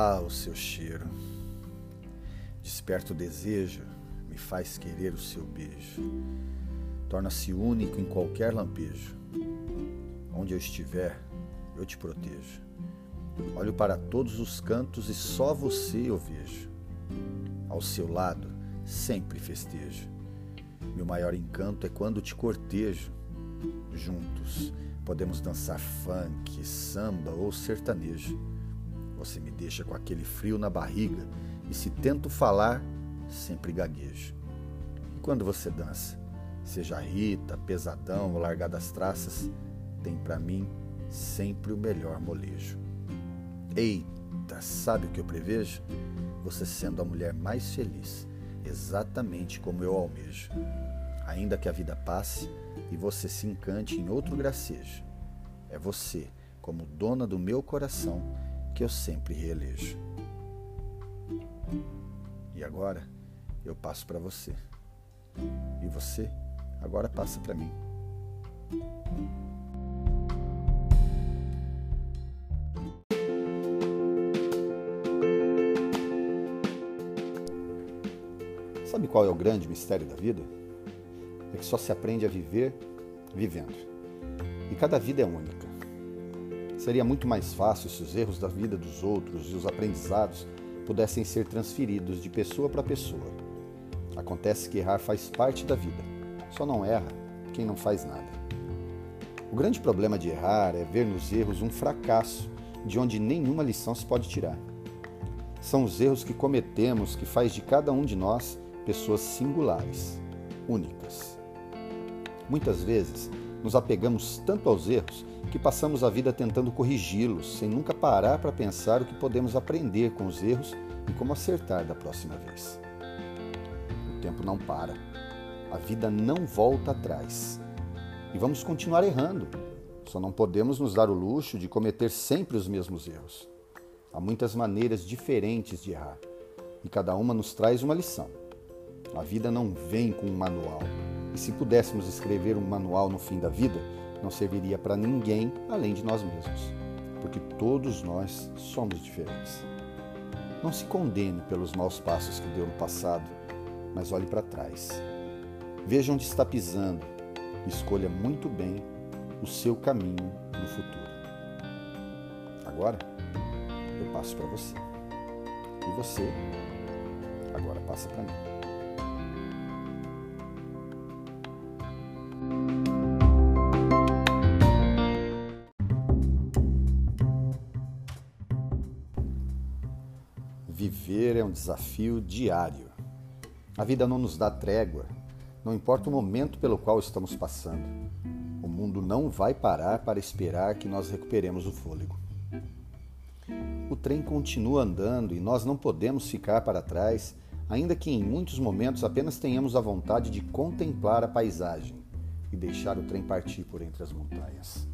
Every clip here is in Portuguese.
Ah, o seu cheiro. Desperta o desejo, me faz querer o seu beijo. Torna-se único em qualquer lampejo. Onde eu estiver, eu te protejo. Olho para todos os cantos e só você eu vejo. Ao seu lado, sempre festejo. Meu maior encanto é quando te cortejo. Juntos, podemos dançar funk, samba ou sertanejo. Você me deixa com aquele frio na barriga e se tento falar, sempre gaguejo. E quando você dança, seja Rita, Pesadão ou Largadas Traças, tem para mim sempre o melhor molejo. Eita, sabe o que eu prevejo? Você sendo a mulher mais feliz, exatamente como eu almejo. Ainda que a vida passe e você se encante em outro gracejo, é você, como dona do meu coração, que eu sempre reelejo. E agora eu passo para você. E você agora passa para mim. Sabe qual é o grande mistério da vida? É que só se aprende a viver vivendo. E cada vida é única. Seria muito mais fácil se os erros da vida dos outros e os aprendizados pudessem ser transferidos de pessoa para pessoa. Acontece que errar faz parte da vida. Só não erra quem não faz nada. O grande problema de errar é ver nos erros um fracasso de onde nenhuma lição se pode tirar. São os erros que cometemos que faz de cada um de nós pessoas singulares, únicas. Muitas vezes nos apegamos tanto aos erros que passamos a vida tentando corrigi-los, sem nunca parar para pensar o que podemos aprender com os erros e como acertar da próxima vez. O tempo não para. A vida não volta atrás. E vamos continuar errando. Só não podemos nos dar o luxo de cometer sempre os mesmos erros. Há muitas maneiras diferentes de errar, e cada uma nos traz uma lição. A vida não vem com um manual. E se pudéssemos escrever um manual no fim da vida, não serviria para ninguém além de nós mesmos, porque todos nós somos diferentes. Não se condene pelos maus passos que deu no passado, mas olhe para trás. Veja onde está pisando e escolha muito bem o seu caminho no futuro. Agora, eu passo para você. E você, agora passa para mim. Um desafio diário. A vida não nos dá trégua, não importa o momento pelo qual estamos passando. O mundo não vai parar para esperar que nós recuperemos o fôlego. O trem continua andando e nós não podemos ficar para trás, ainda que em muitos momentos apenas tenhamos a vontade de contemplar a paisagem e deixar o trem partir por entre as montanhas.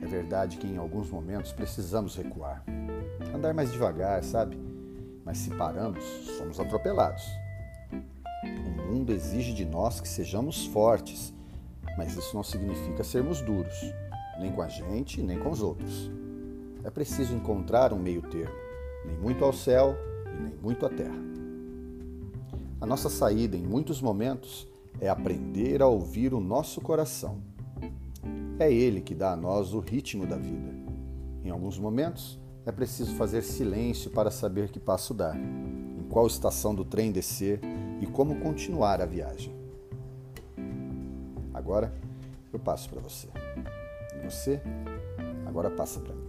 É verdade que em alguns momentos precisamos recuar, andar mais devagar, sabe? Mas se paramos, somos atropelados. O mundo exige de nós que sejamos fortes, mas isso não significa sermos duros, nem com a gente, nem com os outros. É preciso encontrar um meio termo, nem muito ao céu e nem muito à terra. A nossa saída, em muitos momentos, é aprender a ouvir o nosso coração é Ele que dá a nós o ritmo da vida. Em alguns momentos, é preciso fazer silêncio para saber que passo dar, em qual estação do trem descer e como continuar a viagem. Agora, eu passo para você. E você, agora passa para mim.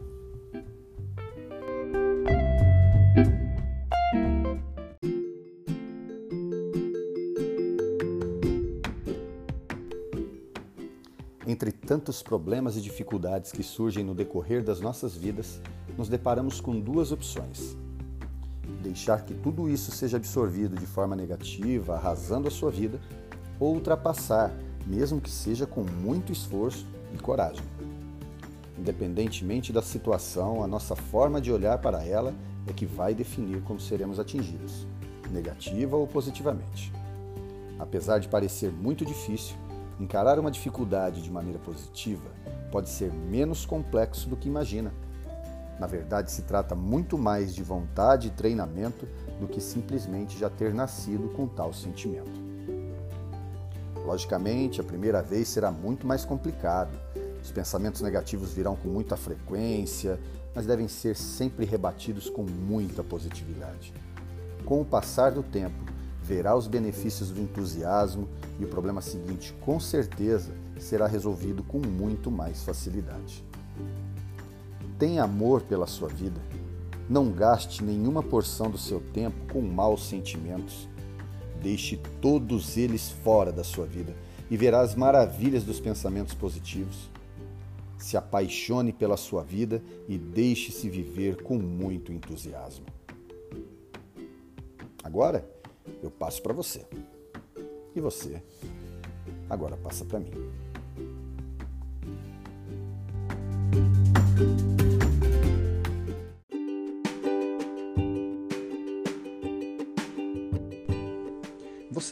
Entre tantos problemas e dificuldades que surgem no decorrer das nossas vidas, nos deparamos com duas opções. Deixar que tudo isso seja absorvido de forma negativa, arrasando a sua vida, ou ultrapassar, mesmo que seja com muito esforço e coragem. Independentemente da situação, a nossa forma de olhar para ela é que vai definir como seremos atingidos, negativa ou positivamente. Apesar de parecer muito difícil, Encarar uma dificuldade de maneira positiva pode ser menos complexo do que imagina. Na verdade, se trata muito mais de vontade e treinamento do que simplesmente já ter nascido com tal sentimento. Logicamente, a primeira vez será muito mais complicado. Os pensamentos negativos virão com muita frequência, mas devem ser sempre rebatidos com muita positividade. Com o passar do tempo, verá os benefícios do entusiasmo e o problema seguinte, com certeza, será resolvido com muito mais facilidade. Tenha amor pela sua vida. Não gaste nenhuma porção do seu tempo com maus sentimentos. Deixe todos eles fora da sua vida e verá as maravilhas dos pensamentos positivos. Se apaixone pela sua vida e deixe-se viver com muito entusiasmo. Agora eu passo para você. E você agora passa para mim.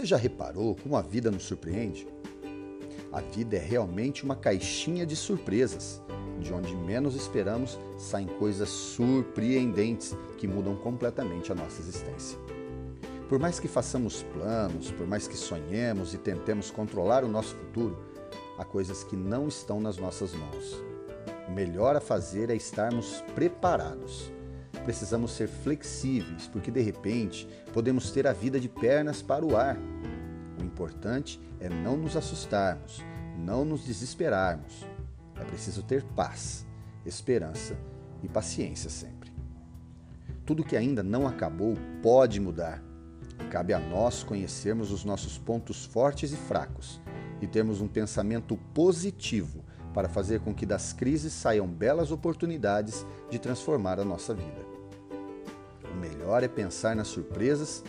Você já reparou como a vida nos surpreende? A vida é realmente uma caixinha de surpresas. De onde menos esperamos saem coisas surpreendentes que mudam completamente a nossa existência. Por mais que façamos planos, por mais que sonhemos e tentemos controlar o nosso futuro, há coisas que não estão nas nossas mãos. O melhor a fazer é estarmos preparados precisamos ser flexíveis, porque de repente podemos ter a vida de pernas para o ar. O importante é não nos assustarmos, não nos desesperarmos. É preciso ter paz, esperança e paciência sempre. Tudo que ainda não acabou pode mudar. Cabe a nós conhecermos os nossos pontos fortes e fracos e termos um pensamento positivo para fazer com que das crises saiam belas oportunidades de transformar a nossa vida. O melhor é pensar nas surpresas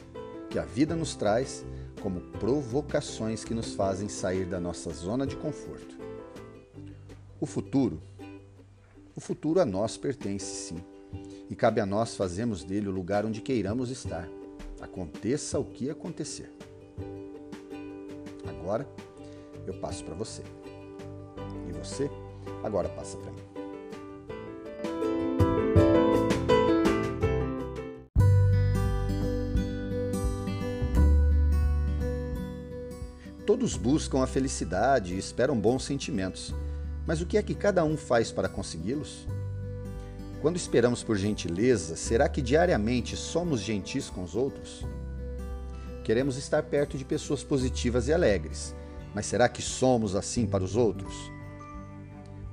que a vida nos traz como provocações que nos fazem sair da nossa zona de conforto. O futuro, o futuro a nós pertence sim, e cabe a nós fazermos dele o lugar onde queiramos estar, aconteça o que acontecer. Agora eu passo para você. E você agora passa para mim. Todos buscam a felicidade e esperam bons sentimentos, mas o que é que cada um faz para consegui-los? Quando esperamos por gentileza, será que diariamente somos gentis com os outros? Queremos estar perto de pessoas positivas e alegres, mas será que somos assim para os outros?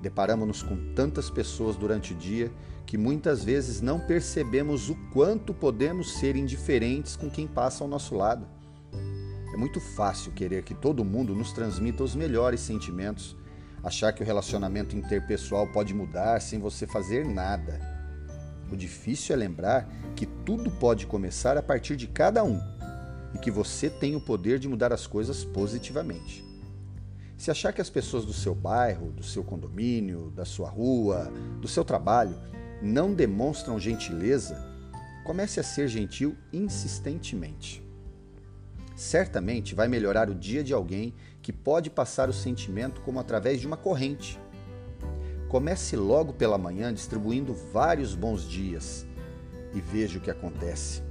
Deparamos-nos com tantas pessoas durante o dia que muitas vezes não percebemos o quanto podemos ser indiferentes com quem passa ao nosso lado. É muito fácil querer que todo mundo nos transmita os melhores sentimentos, achar que o relacionamento interpessoal pode mudar sem você fazer nada. O difícil é lembrar que tudo pode começar a partir de cada um e que você tem o poder de mudar as coisas positivamente. Se achar que as pessoas do seu bairro, do seu condomínio, da sua rua, do seu trabalho não demonstram gentileza, comece a ser gentil insistentemente certamente vai melhorar o dia de alguém que pode passar o sentimento como através de uma corrente. Comece logo pela manhã distribuindo vários bons dias e veja o que acontece.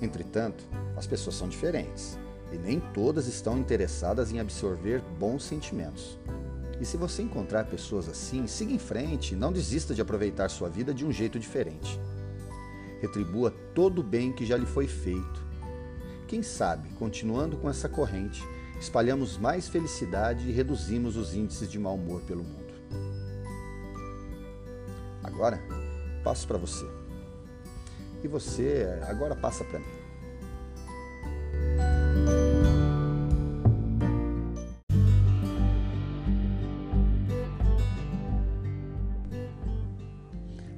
Entretanto, as pessoas são diferentes e nem todas estão interessadas em absorver bons sentimentos. E se você encontrar pessoas assim, siga em frente e não desista de aproveitar sua vida de um jeito diferente. Retribua todo o bem que já lhe foi feito quem sabe, continuando com essa corrente, espalhamos mais felicidade e reduzimos os índices de mau humor pelo mundo. Agora, passo para você. E você agora passa para mim.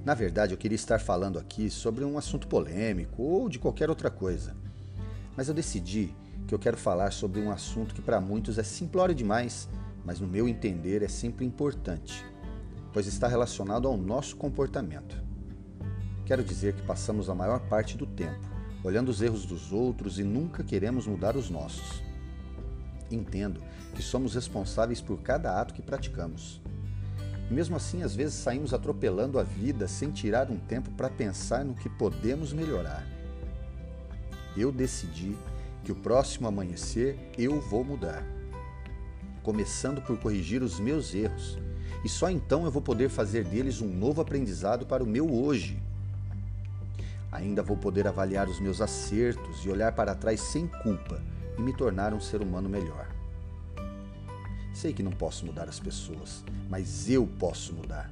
Na verdade, eu queria estar falando aqui sobre um assunto polêmico ou de qualquer outra coisa. Mas eu decidi que eu quero falar sobre um assunto que para muitos é simplório demais, mas no meu entender é sempre importante, pois está relacionado ao nosso comportamento. Quero dizer que passamos a maior parte do tempo olhando os erros dos outros e nunca queremos mudar os nossos. Entendo que somos responsáveis por cada ato que praticamos. E mesmo assim, às vezes saímos atropelando a vida sem tirar um tempo para pensar no que podemos melhorar. Eu decidi que o próximo amanhecer eu vou mudar, começando por corrigir os meus erros, e só então eu vou poder fazer deles um novo aprendizado para o meu hoje. Ainda vou poder avaliar os meus acertos e olhar para trás sem culpa e me tornar um ser humano melhor. Sei que não posso mudar as pessoas, mas eu posso mudar.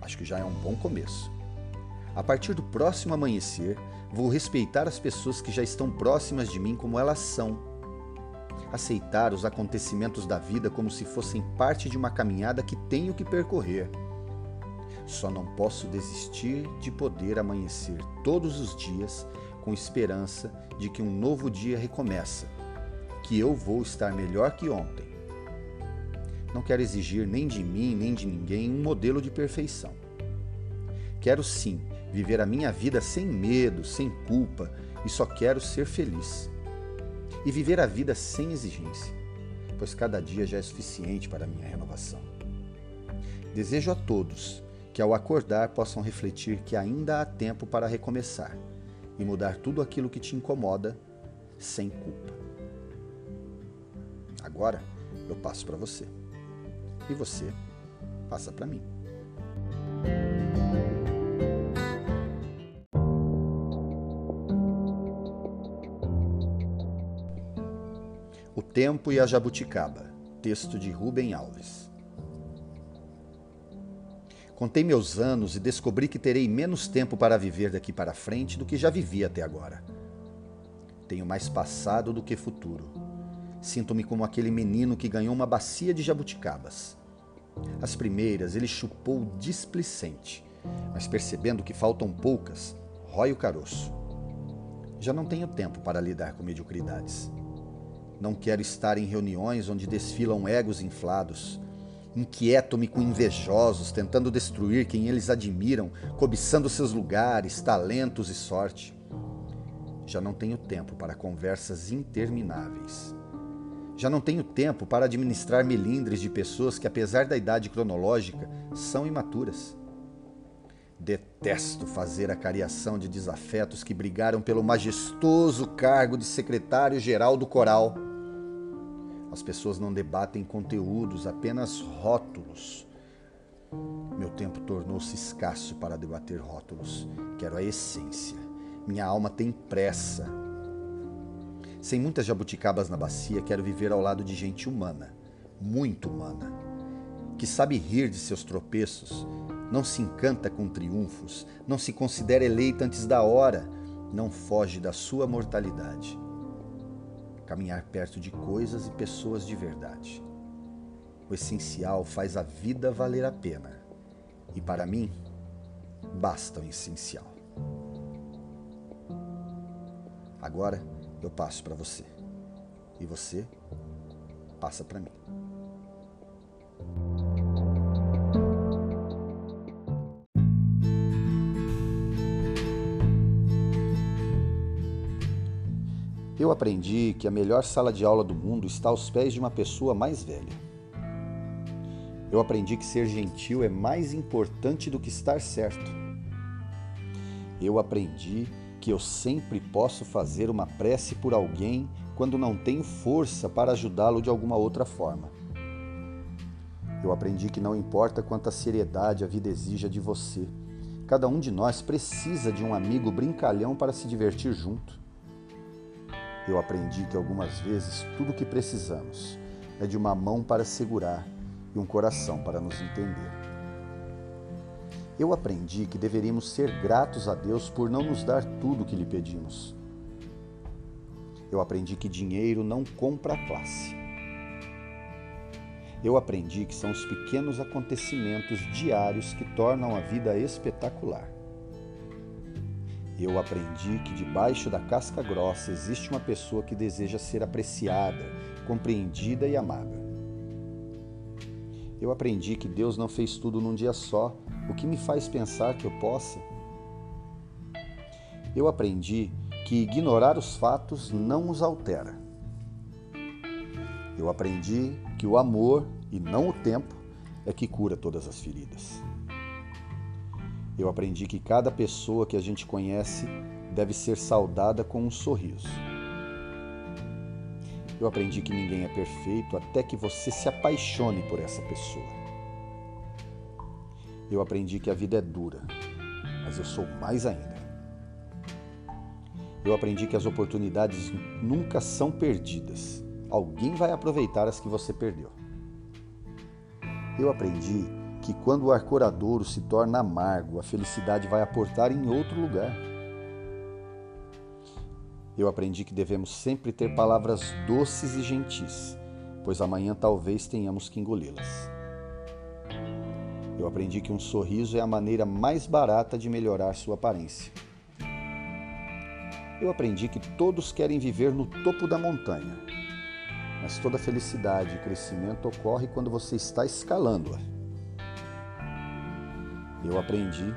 Acho que já é um bom começo. A partir do próximo amanhecer, vou respeitar as pessoas que já estão próximas de mim como elas são. Aceitar os acontecimentos da vida como se fossem parte de uma caminhada que tenho que percorrer. Só não posso desistir de poder amanhecer todos os dias com esperança de que um novo dia recomeça, que eu vou estar melhor que ontem não quero exigir nem de mim, nem de ninguém um modelo de perfeição. Quero sim viver a minha vida sem medo, sem culpa e só quero ser feliz. E viver a vida sem exigência, pois cada dia já é suficiente para a minha renovação. Desejo a todos que ao acordar possam refletir que ainda há tempo para recomeçar e mudar tudo aquilo que te incomoda sem culpa. Agora eu passo para você e você passa para mim. O Tempo e a Jabuticaba, texto de Rubem Alves. Contei meus anos e descobri que terei menos tempo para viver daqui para frente do que já vivi até agora. Tenho mais passado do que futuro Sinto-me como aquele menino que ganhou uma bacia de jabuticabas. As primeiras ele chupou displicente, mas percebendo que faltam poucas, rói o caroço. Já não tenho tempo para lidar com mediocridades. Não quero estar em reuniões onde desfilam egos inflados. Inquieto-me com invejosos, tentando destruir quem eles admiram, cobiçando seus lugares, talentos e sorte. Já não tenho tempo para conversas intermináveis. Já não tenho tempo para administrar melindres de pessoas que, apesar da idade cronológica, são imaturas. Detesto fazer a cariação de desafetos que brigaram pelo majestoso cargo de secretário-geral do coral. As pessoas não debatem conteúdos, apenas rótulos. Meu tempo tornou-se escasso para debater rótulos. Quero a essência. Minha alma tem pressa sem muitas jabuticabas na bacia, quero viver ao lado de gente humana, muito humana, que sabe rir de seus tropeços, não se encanta com triunfos, não se considera eleita antes da hora, não foge da sua mortalidade. Caminhar perto de coisas e pessoas de verdade. O essencial faz a vida valer a pena. E para mim, basta o essencial. Agora, eu passo para você. E você passa para mim. Eu aprendi que a melhor sala de aula do mundo está aos pés de uma pessoa mais velha. Eu aprendi que ser gentil é mais importante do que estar certo. Eu aprendi que eu sempre posso fazer uma prece por alguém quando não tenho força para ajudá-lo de alguma outra forma. Eu aprendi que não importa quanta seriedade a vida exija de você, cada um de nós precisa de um amigo brincalhão para se divertir junto. Eu aprendi que algumas vezes tudo o que precisamos é de uma mão para segurar e um coração para nos entender. Eu aprendi que deveríamos ser gratos a Deus por não nos dar tudo o que lhe pedimos. Eu aprendi que dinheiro não compra a classe. Eu aprendi que são os pequenos acontecimentos diários que tornam a vida espetacular. Eu aprendi que debaixo da casca grossa existe uma pessoa que deseja ser apreciada, compreendida e amada. Eu aprendi que Deus não fez tudo num dia só, o que me faz pensar que eu possa. Eu aprendi que ignorar os fatos não os altera. Eu aprendi que o amor e não o tempo é que cura todas as feridas. Eu aprendi que cada pessoa que a gente conhece deve ser saudada com um sorriso. Eu aprendi que ninguém é perfeito até que você se apaixone por essa pessoa. Eu aprendi que a vida é dura, mas eu sou mais ainda. Eu aprendi que as oportunidades nunca são perdidas. Alguém vai aproveitar as que você perdeu. Eu aprendi que quando o arcoradouro se torna amargo, a felicidade vai aportar em outro lugar. Eu aprendi que devemos sempre ter palavras doces e gentis, pois amanhã talvez tenhamos que engoli-las. Eu aprendi que um sorriso é a maneira mais barata de melhorar sua aparência. Eu aprendi que todos querem viver no topo da montanha, mas toda felicidade e crescimento ocorre quando você está escalando-a. Eu aprendi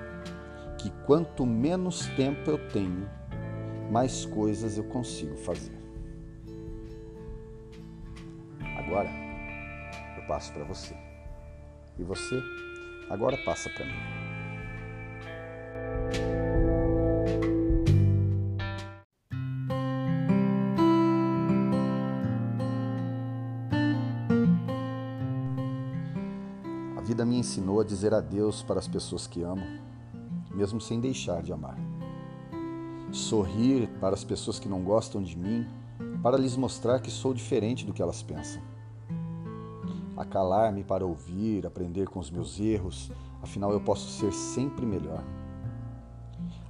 que quanto menos tempo eu tenho, mais coisas eu consigo fazer. Agora eu passo para você. E você agora passa para mim. vida me ensinou a dizer adeus para as pessoas que amo, mesmo sem deixar de amar. Sorrir para as pessoas que não gostam de mim, para lhes mostrar que sou diferente do que elas pensam. Acalar-me para ouvir, aprender com os meus erros, afinal eu posso ser sempre melhor.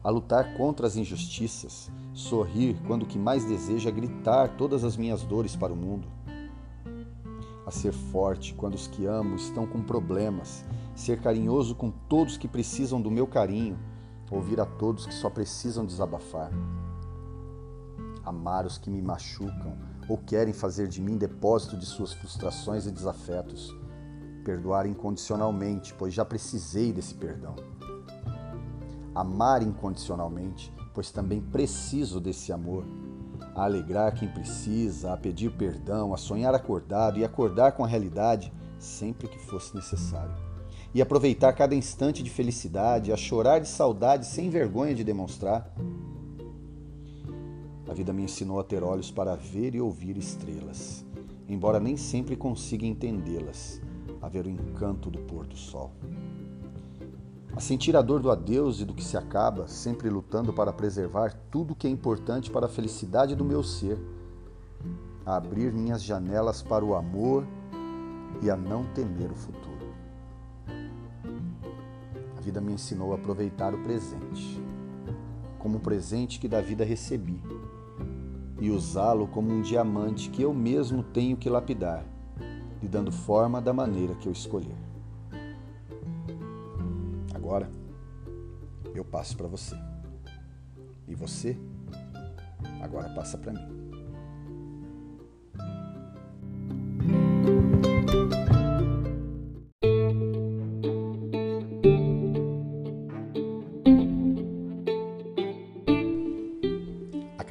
A lutar contra as injustiças, sorrir quando o que mais desejo é gritar todas as minhas dores para o mundo a ser forte quando os que amo estão com problemas, ser carinhoso com todos que precisam do meu carinho, ouvir a todos que só precisam desabafar. Amar os que me machucam ou querem fazer de mim depósito de suas frustrações e desafetos. Perdoar incondicionalmente, pois já precisei desse perdão. Amar incondicionalmente, pois também preciso desse amor a alegrar quem precisa, a pedir perdão, a sonhar acordado e acordar com a realidade sempre que fosse necessário. E aproveitar cada instante de felicidade, a chorar de saudade sem vergonha de demonstrar. Vida me ensinou a ter olhos para ver e ouvir estrelas, embora nem sempre consiga entendê-las, a ver o encanto do pôr do sol a sentir a dor do adeus e do que se acaba, sempre lutando para preservar tudo o que é importante para a felicidade do meu ser, a abrir minhas janelas para o amor e a não temer o futuro. A vida me ensinou a aproveitar o presente, como um presente que da vida recebi, e usá-lo como um diamante que eu mesmo tenho que lapidar, lhe dando forma da maneira que eu escolher. Agora eu passo para você. E você agora passa para mim.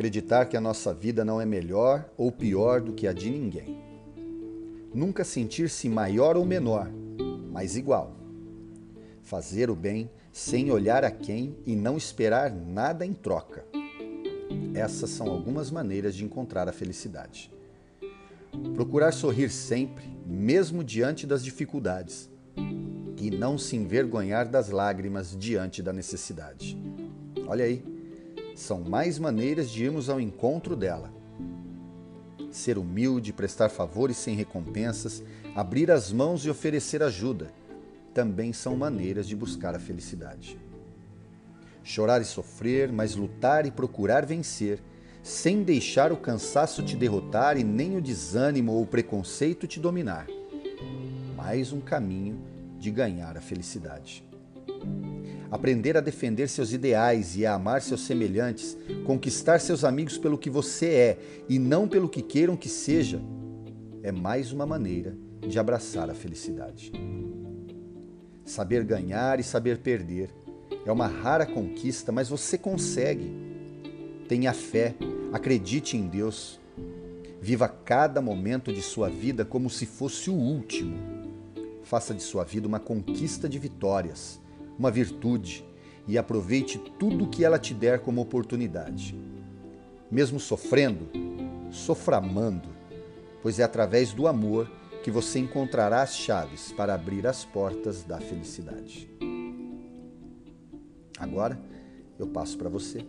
Acreditar que a nossa vida não é melhor ou pior do que a de ninguém. Nunca sentir-se maior ou menor, mas igual fazer o bem sem olhar a quem e não esperar nada em troca. Essas são algumas maneiras de encontrar a felicidade. Procurar sorrir sempre, mesmo diante das dificuldades, e não se envergonhar das lágrimas diante da necessidade. Olha aí, são mais maneiras de irmos ao encontro dela. Ser humilde, prestar favores sem recompensas, abrir as mãos e oferecer ajuda também são maneiras de buscar a felicidade. Chorar e sofrer, mas lutar e procurar vencer, sem deixar o cansaço te derrotar e nem o desânimo ou o preconceito te dominar. Mais um caminho de ganhar a felicidade. Aprender a defender seus ideais e a amar seus semelhantes, conquistar seus amigos pelo que você é e não pelo que queiram que seja, é mais uma maneira de abraçar a felicidade. Saber ganhar e saber perder. É uma rara conquista, mas você consegue. Tenha fé, acredite em Deus. Viva cada momento de sua vida como se fosse o último. Faça de sua vida uma conquista de vitórias, uma virtude e aproveite tudo que ela te der como oportunidade. Mesmo sofrendo, sofra amando, pois é através do amor que você encontrará as chaves para abrir as portas da felicidade. Agora eu passo para você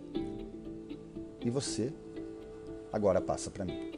e você agora passa para mim.